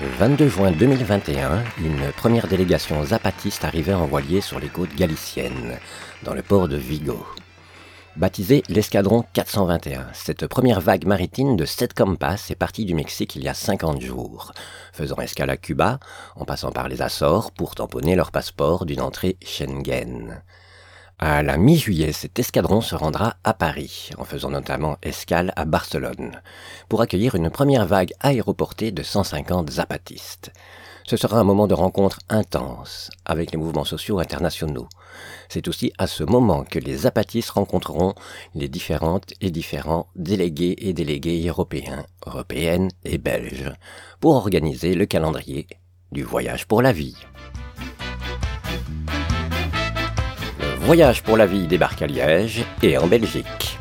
22 juin 2021, une première délégation zapatiste arrivait en voilier sur les côtes galiciennes, dans le port de Vigo. Baptisé l'escadron 421, cette première vague maritime de 7 compasses est partie du Mexique il y a 50 jours, faisant escale à Cuba, en passant par les Açores pour tamponner leur passeport d'une entrée Schengen. À la mi-juillet, cet escadron se rendra à Paris, en faisant notamment escale à Barcelone, pour accueillir une première vague aéroportée de 150 zapatistes. Ce sera un moment de rencontre intense avec les mouvements sociaux internationaux. C'est aussi à ce moment que les zapatistes rencontreront les différentes et différents délégués et délégués européens, européennes et belges, pour organiser le calendrier du voyage pour la vie. Voyage pour la vie débarque à Liège et en Belgique.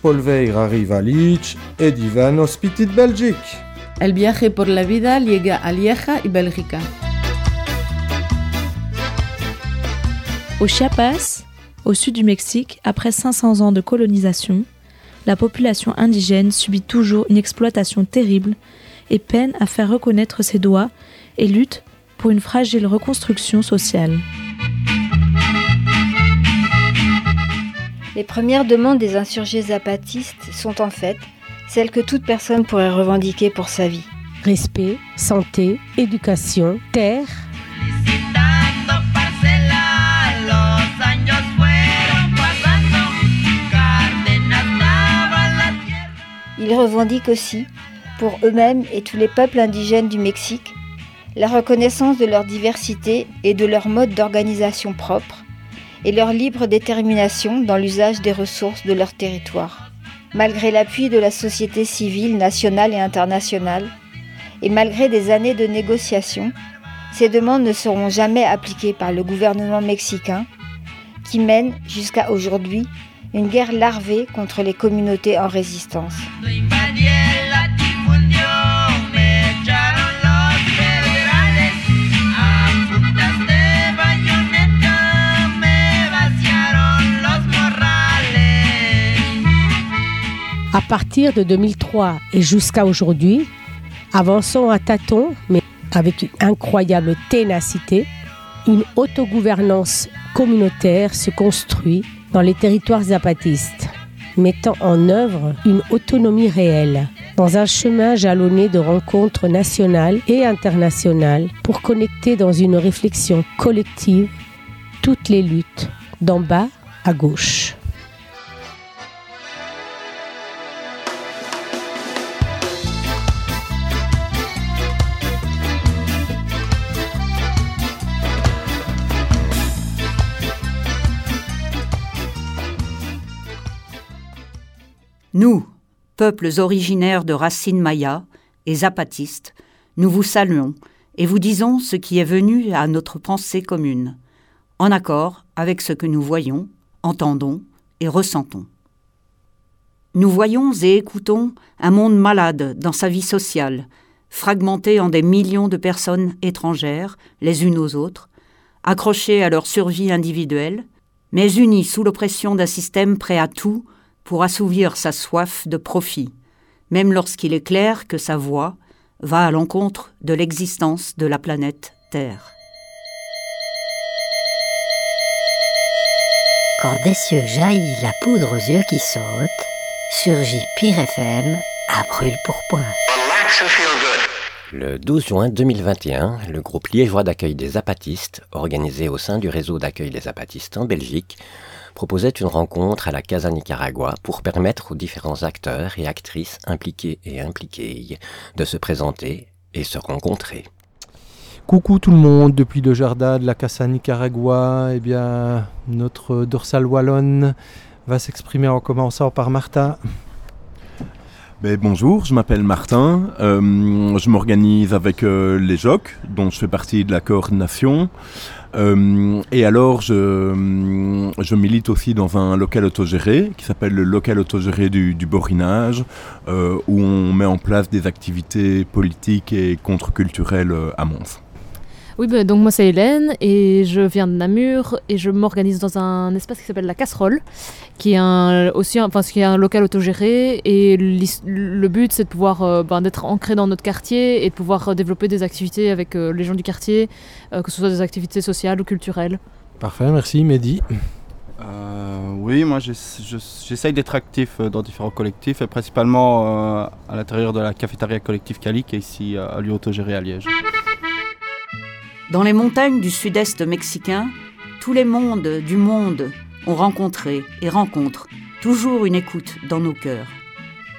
Polveir arrive à Liège et divan hospiti de Belgique. El viaje por la vida llega a Lieja y Bélgica. Au Chiapas, au sud du Mexique, après 500 ans de colonisation, la population indigène subit toujours une exploitation terrible et peine à faire reconnaître ses droits et lutte pour une fragile reconstruction sociale. Les premières demandes des insurgés zapatistes sont en fait celles que toute personne pourrait revendiquer pour sa vie. Respect, santé, éducation, terre. Ils revendiquent aussi, pour eux-mêmes et tous les peuples indigènes du Mexique, la reconnaissance de leur diversité et de leur mode d'organisation propre, et leur libre détermination dans l'usage des ressources de leur territoire. Malgré l'appui de la société civile nationale et internationale, et malgré des années de négociations, ces demandes ne seront jamais appliquées par le gouvernement mexicain, qui mène jusqu'à aujourd'hui une guerre larvée contre les communautés en résistance. Partir de 2003 et jusqu'à aujourd'hui, avançons à tâtons, mais avec une incroyable ténacité, une autogouvernance communautaire se construit dans les territoires zapatistes, mettant en œuvre une autonomie réelle, dans un chemin jalonné de rencontres nationales et internationales pour connecter dans une réflexion collective toutes les luttes, d'en bas à gauche. Nous, peuples originaires de racines mayas et zapatistes, nous vous saluons et vous disons ce qui est venu à notre pensée commune, en accord avec ce que nous voyons, entendons et ressentons. Nous voyons et écoutons un monde malade dans sa vie sociale, fragmenté en des millions de personnes étrangères, les unes aux autres, accrochées à leur survie individuelle, mais unies sous l'oppression d'un système prêt à tout pour assouvir sa soif de profit, même lorsqu'il est clair que sa voix va à l'encontre de l'existence de la planète Terre. Quand des cieux jaillit la poudre aux yeux qui sautent, surgit Pire FM à brûle pour point. Le 12 juin 2021, le groupe liégeois d'accueil des zapatistes, organisé au sein du réseau d'accueil des zapatistes en Belgique, proposait une rencontre à la Casa Nicaragua pour permettre aux différents acteurs et actrices impliqués et impliqués de se présenter et se rencontrer. Coucou tout le monde, depuis le jardin de la Casa Nicaragua, eh bien, notre dorsale wallonne va s'exprimer en commençant par Martin. Ben, bonjour, je m'appelle Martin, euh, je m'organise avec euh, les JOC, dont je fais partie de la coordination. Euh, et alors, je, je, milite aussi dans un local autogéré qui s'appelle le local autogéré du, du Borinage, euh, où on met en place des activités politiques et contre-culturelles à Mons. Oui, bah, donc moi c'est Hélène et je viens de Namur et je m'organise dans un espace qui s'appelle la Casserole, qui est un, aussi un, enfin, qui est un local autogéré et le but c'est de pouvoir euh, ben, d'être ancré dans notre quartier et de pouvoir euh, développer des activités avec euh, les gens du quartier, que ce soit des activités sociales ou culturelles. Parfait, merci Mehdi. oui, moi j'essaye d'être actif dans différents collectifs et principalement à l'intérieur de la cafétéria collective Cali qui est ici à lieu autogéré à Liège. Dans les montagnes du sud-est mexicain, tous les mondes du monde ont rencontré et rencontrent toujours une écoute dans nos cœurs.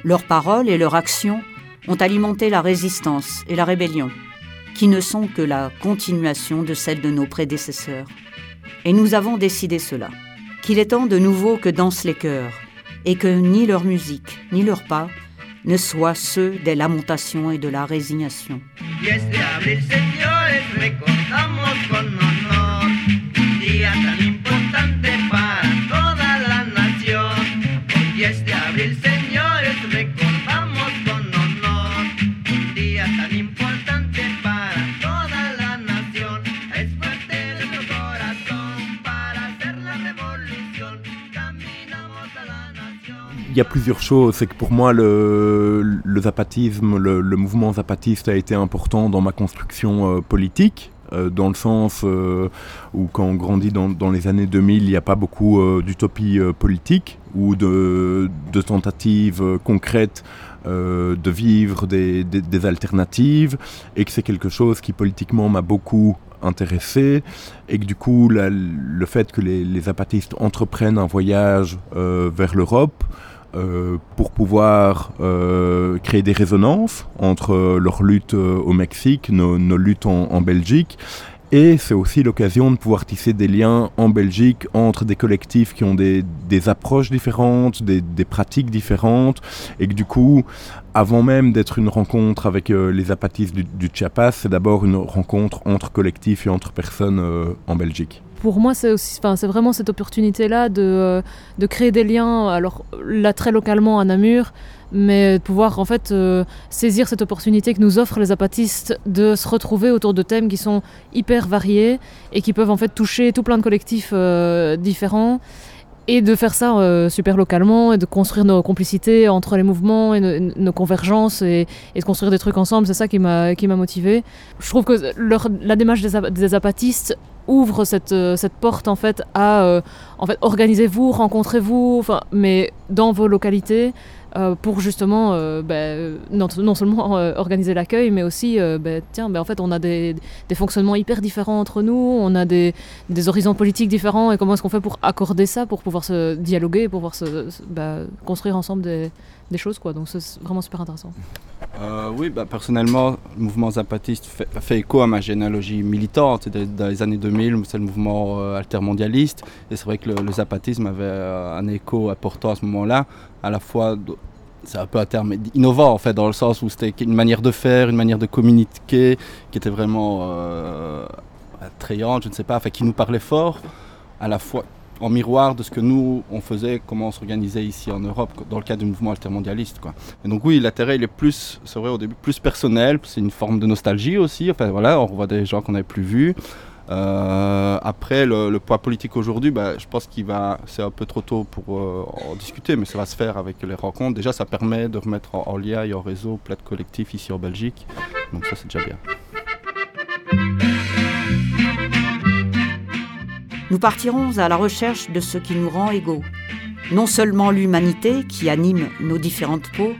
Leurs paroles et leurs actions ont alimenté la résistance et la rébellion, qui ne sont que la continuation de celles de nos prédécesseurs. Et nous avons décidé cela, qu'il est temps de nouveau que dansent les cœurs, et que ni leur musique, ni leurs pas ne soient ceux des lamentations et de la résignation. Il y a plusieurs choses. C'est que pour moi, le, zapatisme, le, mouvement zapatiste a été important dans ma construction euh, politique. Euh, dans le sens euh, où quand on grandit dans, les années 2000, il n'y a pas beaucoup d'utopie politique ou de, tentatives concrètes de vivre des, alternatives et que c'est quelque chose qui politiquement m'a beaucoup intéressé et que du coup le fait que les, les, zapatistes entreprennent un voyage vers l'Europe euh, pour pouvoir euh, créer des résonances entre leur lutte euh, au Mexique, nos, luttes en, Belgique. Et c'est aussi l'occasion de pouvoir tisser des liens en Belgique entre des collectifs qui ont des, approches différentes, des, pratiques différentes, et que du coup, avant même d'être une rencontre avec les apatistes du, du Chiapas, c'est d'abord une rencontre entre collectifs et entre personnes en Belgique pour moi, c'est aussi, c'est vraiment cette opportunité-là de, euh, de, créer des liens. Alors là, très localement à Namur, mais de pouvoir en fait euh, saisir cette opportunité que nous offrent les apatistes de se retrouver autour de thèmes qui sont hyper variés et qui peuvent en fait toucher tout plein de collectifs euh, différents et de faire ça super localement et de construire nos complicités entre les mouvements et nos, convergences et, de construire des trucs ensemble, c'est ça qui m'a qui m'a motivé. Je trouve que la démarche des apatistes ouvre cette, euh, cette porte en fait à euh, en fait organisez-vous, rencontrez-vous, mais dans vos localités euh, pour justement ben, non, non, seulement organiser l'accueil mais aussi ben, tiens ben, en fait on a des, des, fonctionnements hyper différents entre nous, on a des, des horizons politiques différents et comment est-ce qu'on fait pour accorder ça pour pouvoir se dialoguer, pour pouvoir se, construire ensemble des, des choses quoi donc c'est vraiment super intéressant. Euh, oui, bah, personnellement, le mouvement zapatiste fait, écho à ma généalogie militante. Dans les années 2000, c'est le mouvement euh, altermondialiste. Et c'est vrai que le, zapatisme avait euh, un écho important à ce moment-là. À la fois, c'est un peu un terme innovant, en fait, dans le sens où c'était une manière de faire, une manière de communiquer qui était vraiment attrayante, je ne sais pas, qui nous parlait fort. À la fois, en miroir de ce que nous, on faisait, comment on s'organisait ici en Europe, dans le cadre du mouvement altermondialiste. Quoi. Donc oui, l'intérêt, il est plus, c'est vrai au début, plus personnel, c'est une forme de nostalgie aussi, enfin voilà, on revoit des gens qu'on n'avait plus vus. Euh, après, le, poids politique aujourd'hui, bah, je pense qu'il va, c'est un peu trop tôt pour euh, en discuter, mais ça va se faire avec les rencontres. Déjà, ça permet de remettre en, lien et en réseau plein de collectifs ici en Belgique, donc ça c'est déjà bien. Nous partirons à la recherche de ce qui nous rend égaux. Non seulement l'humanité qui anime nos différentes peaux,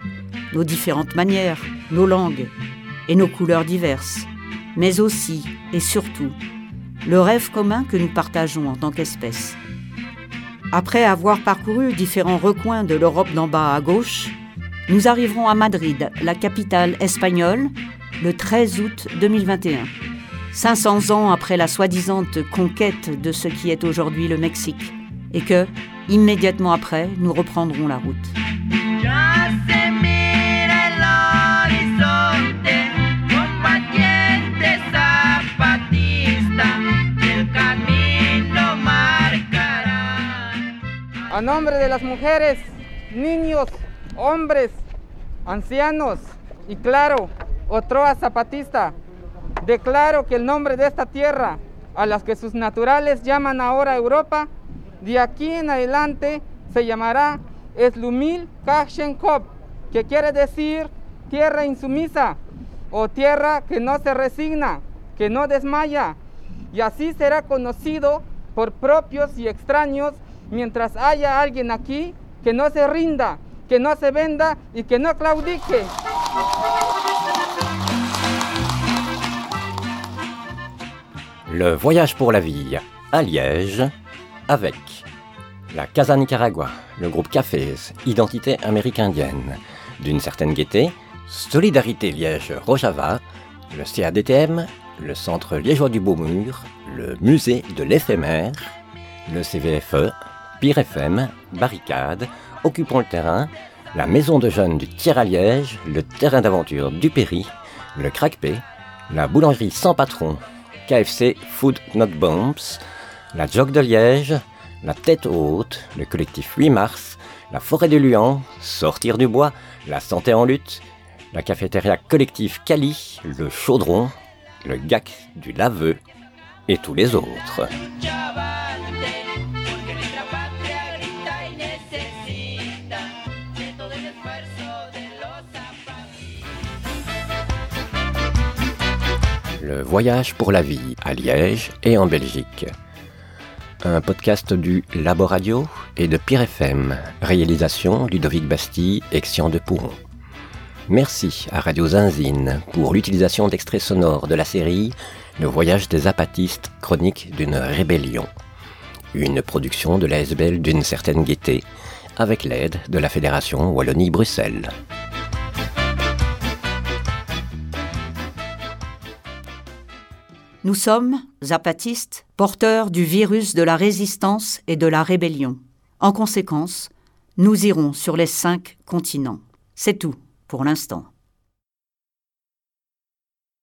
nos différentes manières, nos langues et nos couleurs diverses, mais aussi et surtout le rêve commun que nous partageons en tant qu'espèce. Après avoir parcouru différents recoins de l'Europe d'en bas à gauche, nous arriverons à Madrid, la capitale espagnole, le 13 août 2021. 500 ans après la soi-disant conquête de ce qui est aujourd'hui le Mexique, et que, immédiatement après, nous reprendrons la route. A nombre de las mujeres, niños, hombres, ancianos y claro, Otroa Zapatista, declaro que el nombre de esta tierra, a las que sus naturales llaman ahora Europa, de aquí en adelante se llamará Eslumil Kashenkop, que quiere decir tierra insumisa o tierra que no se resigna, que no desmaya, y así será conocido por propios y extraños mientras haya alguien aquí que no se rinda, que no se venda y que no claudique. Le voyage pour la vie à Liège avec la Casa Nicaragua, le groupe Cafés, Identité américaine d'une certaine gaieté, Solidarité Liège Rojava, le CADTM, le Centre liégeois du Beaumur, le Musée de l'éphémère, le CVFE, Pire FM, Barricade, Occupons le terrain, la Maison de jeunes du Tiers à Liège, le terrain d'aventure du Péry, le Crackpé, la boulangerie sans patron, KFC Food Not Bombs, la Jog de Liège, la Tête Haute, le collectif 8 mars, la Forêt de Luan, Sortir du bois, la Santé en lutte, la cafétéria collective Cali, le Chaudron, le GAC du Laveux et tous les autres. Le voyage pour la vie à Liège et en Belgique. Un podcast du Laboradio et de Pire FM. Réalisation Ludovic Bastille et Xian de Pouron. Merci à Radio Zinzine pour l'utilisation d'extraits sonores de la série Le voyage des apatistes, chronique d'une rébellion. Une production de l'ASBL d'une certaine gaieté, avec l'aide de la Fédération Wallonie-Bruxelles. Nous sommes, zapatistes, porteurs du virus de la résistance et de la rébellion. En conséquence, nous irons sur les cinq continents. C'est tout pour l'instant.